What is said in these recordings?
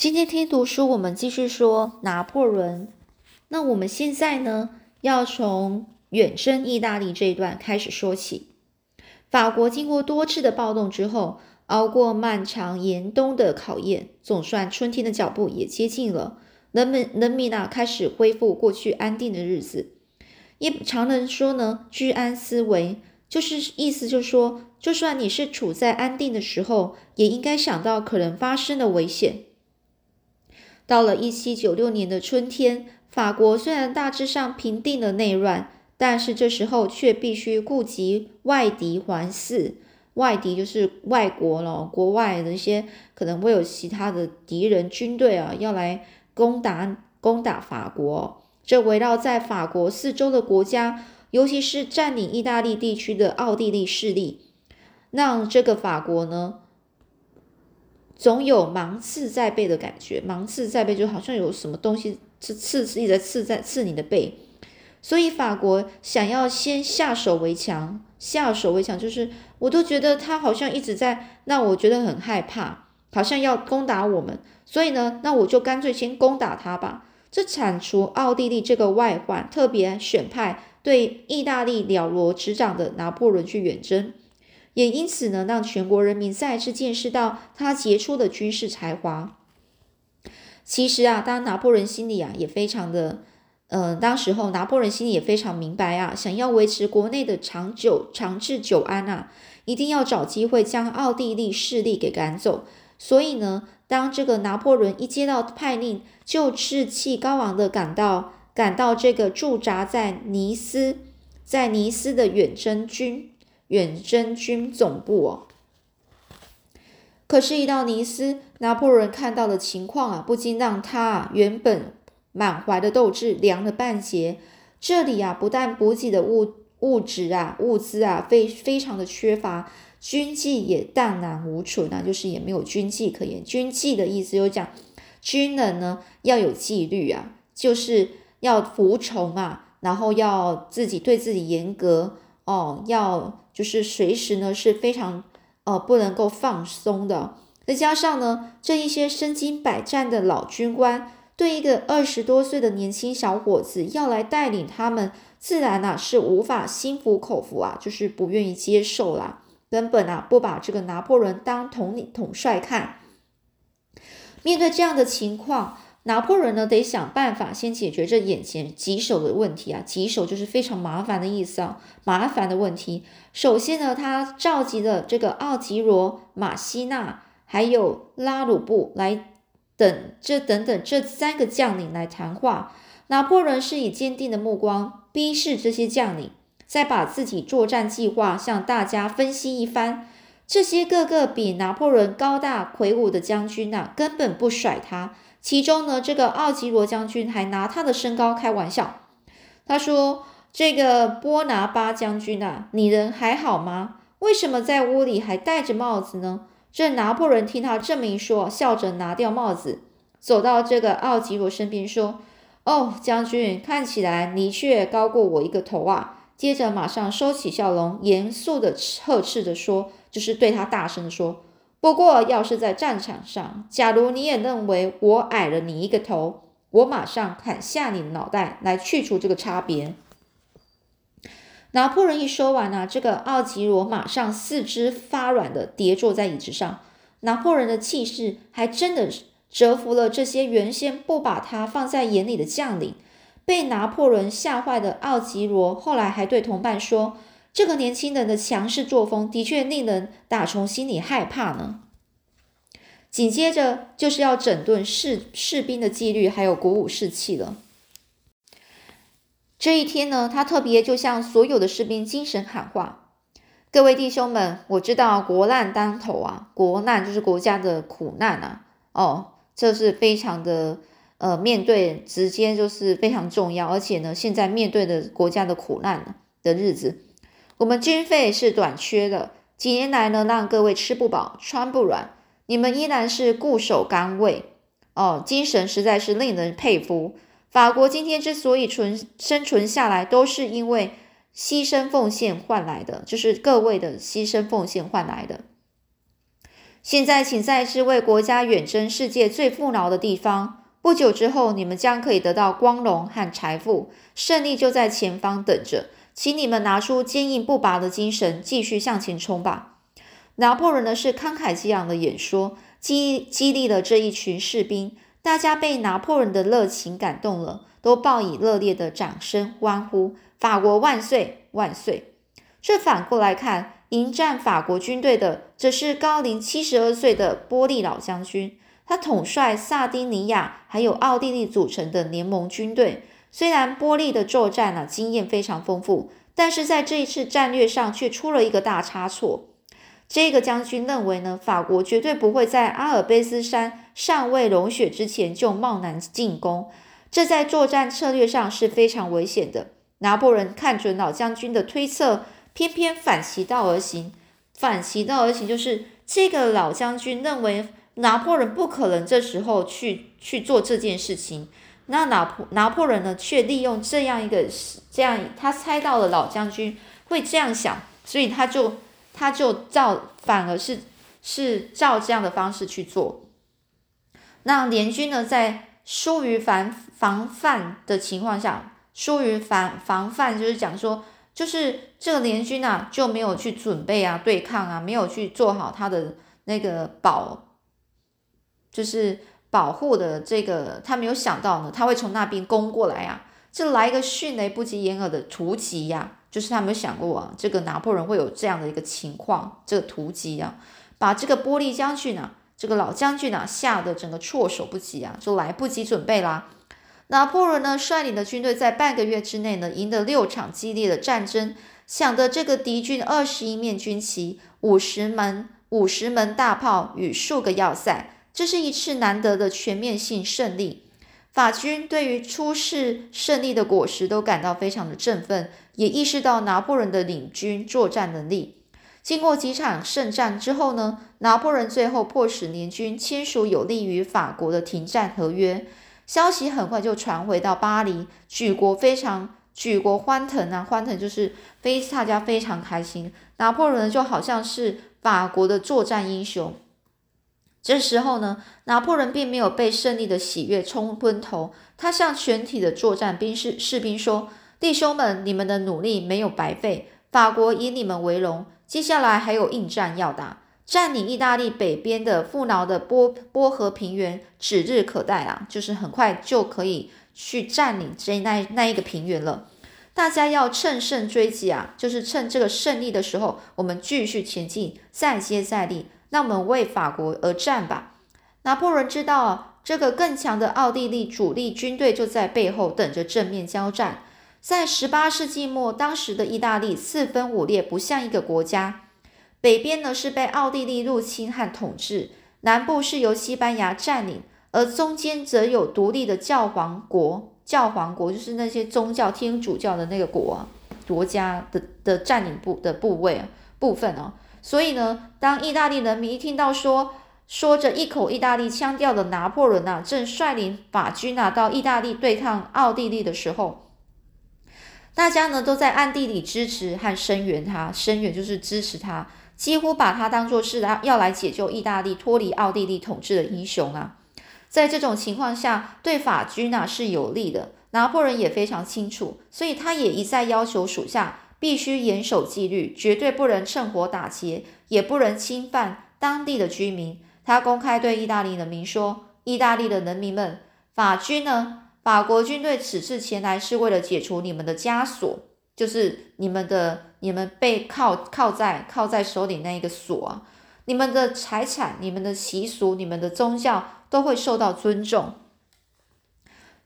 今天听读书，我们继续说拿破仑。那我们现在呢，要从远征意大利这一段开始说起。法国经过多次的暴动之后，熬过漫长严冬的考验，总算春天的脚步也接近了。人们人民啊，开始恢复过去安定的日子。一常人说呢，居安思危，就是意思就是说，就算你是处在安定的时候，也应该想到可能发生的危险。到了一七九六年的春天，法国虽然大致上平定了内乱，但是这时候却必须顾及外敌环伺。外敌就是外国了，国外的一些可能会有其他的敌人军队啊，要来攻打攻打法国。这围绕在法国四周的国家，尤其是占领意大利地区的奥地利势力，让这个法国呢。总有芒刺在背的感觉，芒刺在背就好像有什么东西刺刺一直在刺在刺你的背，所以法国想要先下手为强，下手为强就是我都觉得他好像一直在让我觉得很害怕，好像要攻打我们，所以呢，那我就干脆先攻打他吧。这铲除奥地利这个外患，特别选派对意大利了如指掌的拿破仑去远征。也因此呢，让全国人民再次见识到他杰出的军事才华。其实啊，当拿破仑心里啊也非常的，嗯，当时候拿破仑心里也非常明白啊，想要维持国内的长久长治久安啊，一定要找机会将奥地利势力给赶走。所以呢，当这个拿破仑一接到派令，就士气高昂的赶到赶到这个驻扎在尼斯在尼斯的远征军。远征军总部哦，可是，一到尼斯，拿破仑看到的情况啊，不禁让他啊原本满怀的斗志凉了半截。这里啊，不但补给的物物质啊、物资啊，非非常的缺乏，军纪也荡然无存啊，就是也没有军纪可言。军纪的意思就是讲，军人呢要有纪律啊，就是要服从啊，然后要自己对自己严格哦，要。就是随时呢是非常呃不能够放松的，再加上呢这一些身经百战的老军官，对一个二十多岁的年轻小伙子要来带领他们，自然呢是无法心服口服啊，就是不愿意接受啦，根本啊不把这个拿破仑当统领统帅看。面对这样的情况。拿破仑呢，得想办法先解决这眼前棘手的问题啊！棘手就是非常麻烦的意思啊，麻烦的问题。首先呢，他召集了这个奥吉罗、马西纳还有拉鲁布来等这等等这三个将领来谈话。拿破仑是以坚定的目光逼视这些将领，再把自己作战计划向大家分析一番。这些个个比拿破仑高大魁梧的将军呐，根本不甩他。其中呢，这个奥吉罗将军还拿他的身高开玩笑。他说：“这个波拿巴将军啊，你人还好吗？为什么在屋里还戴着帽子呢？”这拿破仑听他这么一说，笑着拿掉帽子，走到这个奥吉罗身边说：“哦，将军，看起来你却高过我一个头啊。”接着马上收起笑容，严肃的呵斥着说：“就是对他大声的说。”不过，要是在战场上，假如你也认为我矮了你一个头，我马上砍下你的脑袋来去除这个差别。拿破仑一说完呢，这个奥吉罗马上四肢发软的跌坐在椅子上。拿破仑的气势还真的折服了这些原先不把他放在眼里的将领。被拿破仑吓坏的奥吉罗后来还对同伴说。这个年轻人的强势作风的确令人打从心里害怕呢。紧接着就是要整顿士士兵的纪律，还有鼓舞士气了。这一天呢，他特别就向所有的士兵精神喊话：“各位弟兄们，我知道国难当头啊，国难就是国家的苦难啊。哦，这是非常的呃，面对直接就是非常重要，而且呢，现在面对的国家的苦难的日子。”我们军费是短缺的，几年来呢，让各位吃不饱穿不软，你们依然是固守岗位哦，精神实在是令人佩服。法国今天之所以存生存下来，都是因为牺牲奉献换来的，就是各位的牺牲奉献换来的。现在，请在这为国家远征世界最富饶的地方。不久之后，你们将可以得到光荣和财富，胜利就在前方等着。请你们拿出坚硬不拔的精神，继续向前冲吧。拿破仑呢是慷慨激昂的演说，激激励了这一群士兵。大家被拿破仑的热情感动了，都报以热烈的掌声欢呼：“法国万岁，万岁！”这反过来看。迎战法国军队的，则是高龄七十二岁的波利老将军。他统帅萨丁尼亚还有奥地利组成的联盟军队。虽然波利的作战呢经验非常丰富，但是在这一次战略上却出了一个大差错。这个将军认为呢，法国绝对不会在阿尔卑斯山尚未融雪之前就贸然进攻，这在作战策略上是非常危险的。拿破仑看准老将军的推测。偏偏反其道而行，反其道而行就是这个老将军认为拿破仑不可能这时候去去做这件事情，那拿破拿破仑呢却利用这样一个这样，他猜到了老将军会这样想，所以他就他就照反而是是照这样的方式去做。那联军呢在疏于防防范的情况下，疏于防防范就是讲说。就是这个联军啊，就没有去准备啊，对抗啊，没有去做好他的那个保，就是保护的这个，他没有想到呢，他会从那边攻过来啊，这来一个迅雷不及掩耳的突袭呀，就是他没有想过啊，这个拿破仑会有这样的一个情况，这个突击啊，把这个波利将军啊，这个老将军啊，吓得整个措手不及啊，就来不及准备啦。拿破仑呢率领的军队在半个月之内呢赢得六场激烈的战争，抢得这个敌军二十一面军旗、五十门五十门大炮与数个要塞，这是一次难得的全面性胜利。法军对于出世胜利的果实都感到非常的振奋，也意识到拿破仑的领军作战能力。经过几场胜战之后呢，拿破仑最后迫使联军签署有利于法国的停战合约。消息很快就传回到巴黎，举国非常举国欢腾啊！欢腾就是非大家非常开心。拿破仑就好像是法国的作战英雄。这时候呢，拿破仑并没有被胜利的喜悦冲昏头，他向全体的作战兵士士兵说：“弟兄们，你们的努力没有白费，法国以你们为荣。接下来还有硬战要打。”占领意大利北边的富饶的波波河平原指日可待啊！就是很快就可以去占领这那那一个平原了。大家要乘胜追击啊！就是趁这个胜利的时候，我们继续前进，再接再厉。那我们为法国而战吧！拿破仑知道，这个更强的奥地利主力军队就在背后等着正面交战。在十八世纪末，当时的意大利四分五裂，不像一个国家。北边呢是被奥地利入侵和统治，南部是由西班牙占领，而中间则有独立的教皇国。教皇国就是那些宗教天主教的那个国啊，国家的的占领部的部位部分哦。所以呢，当意大利人民一听到说说着一口意大利腔调的拿破仑啊，正率领法军啊到意大利对抗奥地利的时候，大家呢都在暗地里支持和声援他，声援就是支持他。几乎把他当作是要来解救意大利脱离奥地利统治的英雄啊！在这种情况下，对法军啊是有利的。拿破仑也非常清楚，所以他也一再要求属下必须严守纪律，绝对不能趁火打劫，也不能侵犯当地的居民。他公开对意大利人民说：“意大利的人民们，法军呢？法国军队此次前来是为了解除你们的枷锁。”就是你们的，你们被铐铐在铐在手里那一个锁，你们的财产、你们的习俗、你们的宗教都会受到尊重。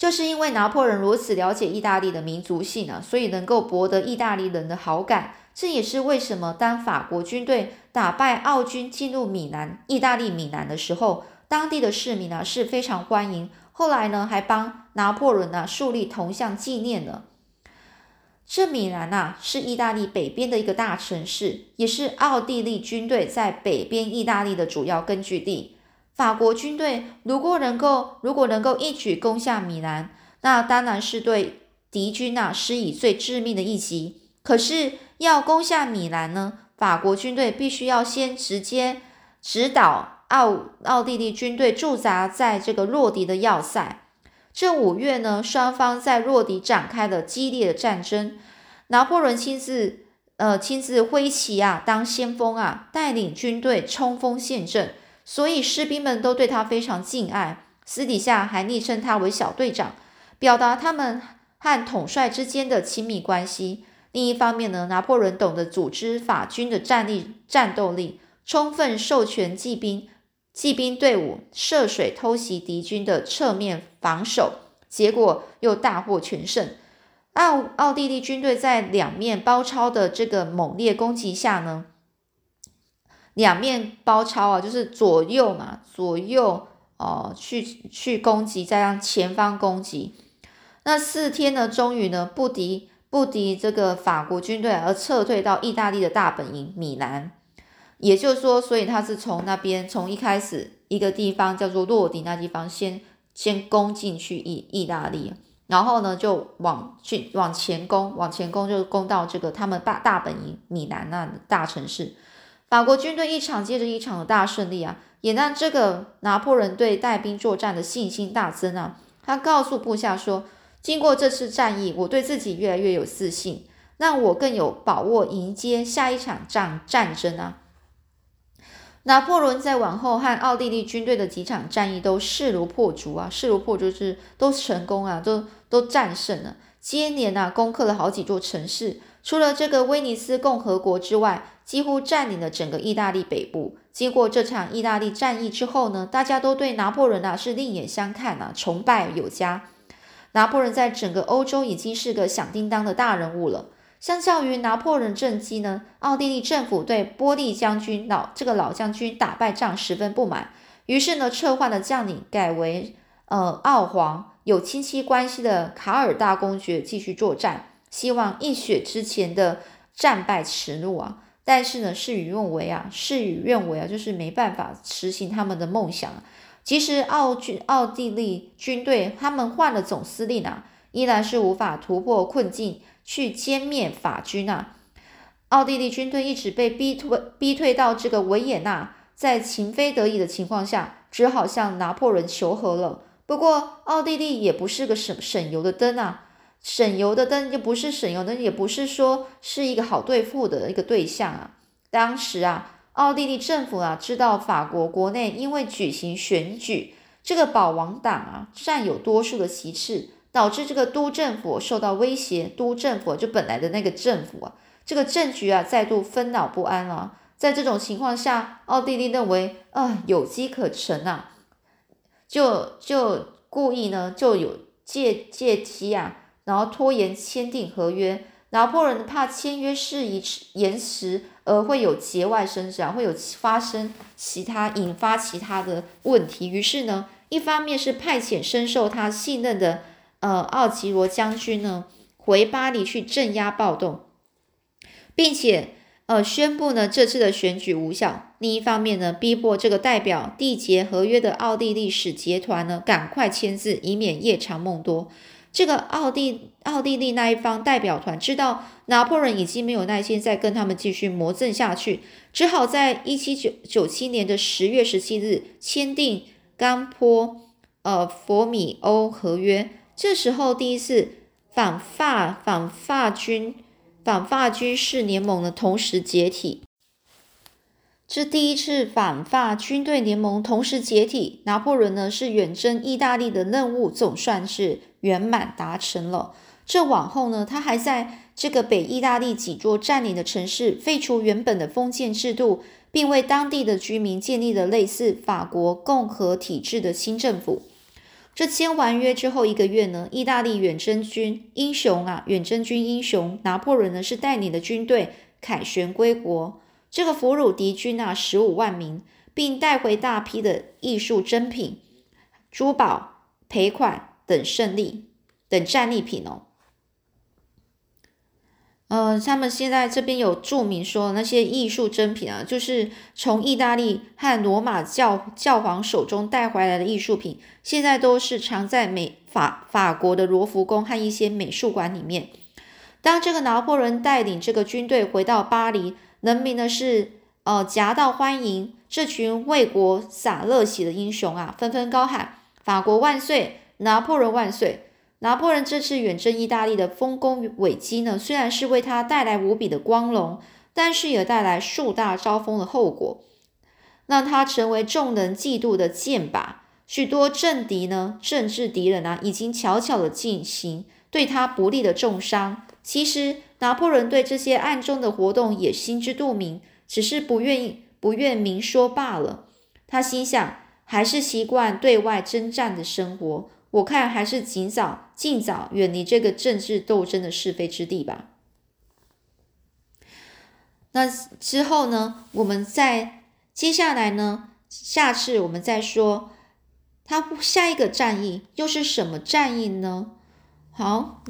就是因为拿破仑如此了解意大利的民族性啊，所以能够博得意大利人的好感。这也是为什么当法国军队打败奥军进入米兰、意大利米兰的时候，当地的市民呢是非常欢迎。后来呢，还帮拿破仑呢树立铜像纪念呢。这米兰呐，是意大利北边的一个大城市，也是奥地利军队在北边意大利的主要根据地。法国军队如果能够，如果能够一举攻下米兰，那当然是对敌军呐施以最致命的一击。可是要攻下米兰呢，法国军队必须要先直接指导奥奥地利军队驻扎在这个洛迪的要塞。这五月呢，双方在洛迪展开了激烈的战争。拿破仑亲自呃亲自挥旗啊，当先锋啊，带领军队冲锋陷阵，所以士兵们都对他非常敬爱，私底下还昵称他为小队长，表达他们和统帅之间的亲密关系。另一方面呢，拿破仑懂得组织法军的战力战斗力，充分授权骑兵。骑兵队伍涉水偷袭敌军的侧面防守，结果又大获全胜。奥奥地利军队在两面包抄的这个猛烈攻击下呢，两面包抄啊，就是左右嘛，左右哦去去攻击，再让前方攻击。那四天呢，终于呢不敌不敌这个法国军队而撤退到意大利的大本营米兰。也就是说，所以他是从那边，从一开始一个地方叫做洛迪那地方，先先攻进去意意大利，然后呢就往去往前攻，往前攻就攻到这个他们大大本营米兰那大城市。法国军队一场接着一场的大胜利啊，也让这个拿破仑对带兵作战的信心大增啊。他告诉部下说：“经过这次战役，我对自己越来越有自信，让我更有把握迎接下一场战战争啊。”拿破仑在往后和奥地利军队的几场战役都势如破竹啊，势如破竹是都成功啊，都都战胜了，接连啊攻克了好几座城市。除了这个威尼斯共和国之外，几乎占领了整个意大利北部。经过这场意大利战役之后呢，大家都对拿破仑啊是另眼相看啊，崇拜有加。拿破仑在整个欧洲已经是个响叮当的大人物了。相较于拿破仑政绩呢，奥地利政府对波利将军老这个老将军打败仗十分不满，于是呢撤换了将领，改为呃奥皇有亲戚关系的卡尔大公爵继续作战，希望一雪之前的战败耻辱啊。但是呢事与愿违啊，事与愿违啊，就是没办法实行他们的梦想。其实奥军奥地利军队他们换了总司令啊，依然是无法突破困境。去歼灭法军啊！奥地利军队一直被逼退，逼退到这个维也纳，在情非得已的情况下，只好向拿破仑求和了。不过，奥地利也不是个省省油的灯啊，省油的灯又不是省油灯，也不是说是一个好对付的一个对象啊。当时啊，奥地利政府啊，知道法国国内因为举行选举，这个保王党啊占有多数的席次。导致这个都政府受到威胁，都政府就本来的那个政府啊，这个政局啊再度纷扰不安了。在这种情况下，奥地利认为啊有机可乘啊，就就故意呢就有借借机啊，然后拖延签订合约。拿破仑怕签约事宜延迟而会有节外生枝啊，会有发生其他引发其他的问题。于是呢，一方面是派遣深受他信任的。呃，奥吉罗将军呢回巴黎去镇压暴动，并且呃宣布呢这次的选举无效。另一方面呢，逼迫这个代表缔结合约的奥地利使节团呢赶快签字，以免夜长梦多。这个奥地奥地利那一方代表团知道拿破仑已经没有耐心再跟他们继续磨蹭下去，只好在一七九九七年的十月十七日签订冈坡呃佛米欧合约。这时候，第一次反法反法军反法军事联盟呢同时解体。这第一次反法军队联盟同时解体，拿破仑呢是远征意大利的任务总算是圆满达成了。这往后呢，他还在这个北意大利几座占领的城市废除原本的封建制度，并为当地的居民建立了类似法国共和体制的新政府。这签完约之后一个月呢，意大利远征军英雄啊，远征军英雄拿破仑呢是带领的军队凯旋归国。这个俘虏敌军啊十五万名，并带回大批的艺术珍品、珠宝、赔款等胜利等战利品哦。呃，他们现在这边有注明说，那些艺术珍品啊，就是从意大利和罗马教教皇手中带回来的艺术品，现在都是藏在美法法国的罗浮宫和一些美术馆里面。当这个拿破仑带领这个军队回到巴黎，人民呢是呃夹道欢迎，这群为国洒热血的英雄啊，纷纷高喊“法国万岁，拿破仑万岁”。拿破仑这次远征意大利的丰功伟绩呢，虽然是为他带来无比的光荣，但是也带来树大招风的后果，让他成为众人嫉妒的箭靶。许多政敌呢，政治敌人啊，已经悄悄的进行对他不利的重伤。其实拿破仑对这些暗中的活动也心知肚明，只是不愿意、不愿明说罢了。他心想，还是习惯对外征战的生活。我看还是尽早、尽早远离这个政治斗争的是非之地吧。那之后呢？我们再接下来呢？下次我们再说，他下一个战役又是什么战役呢？好。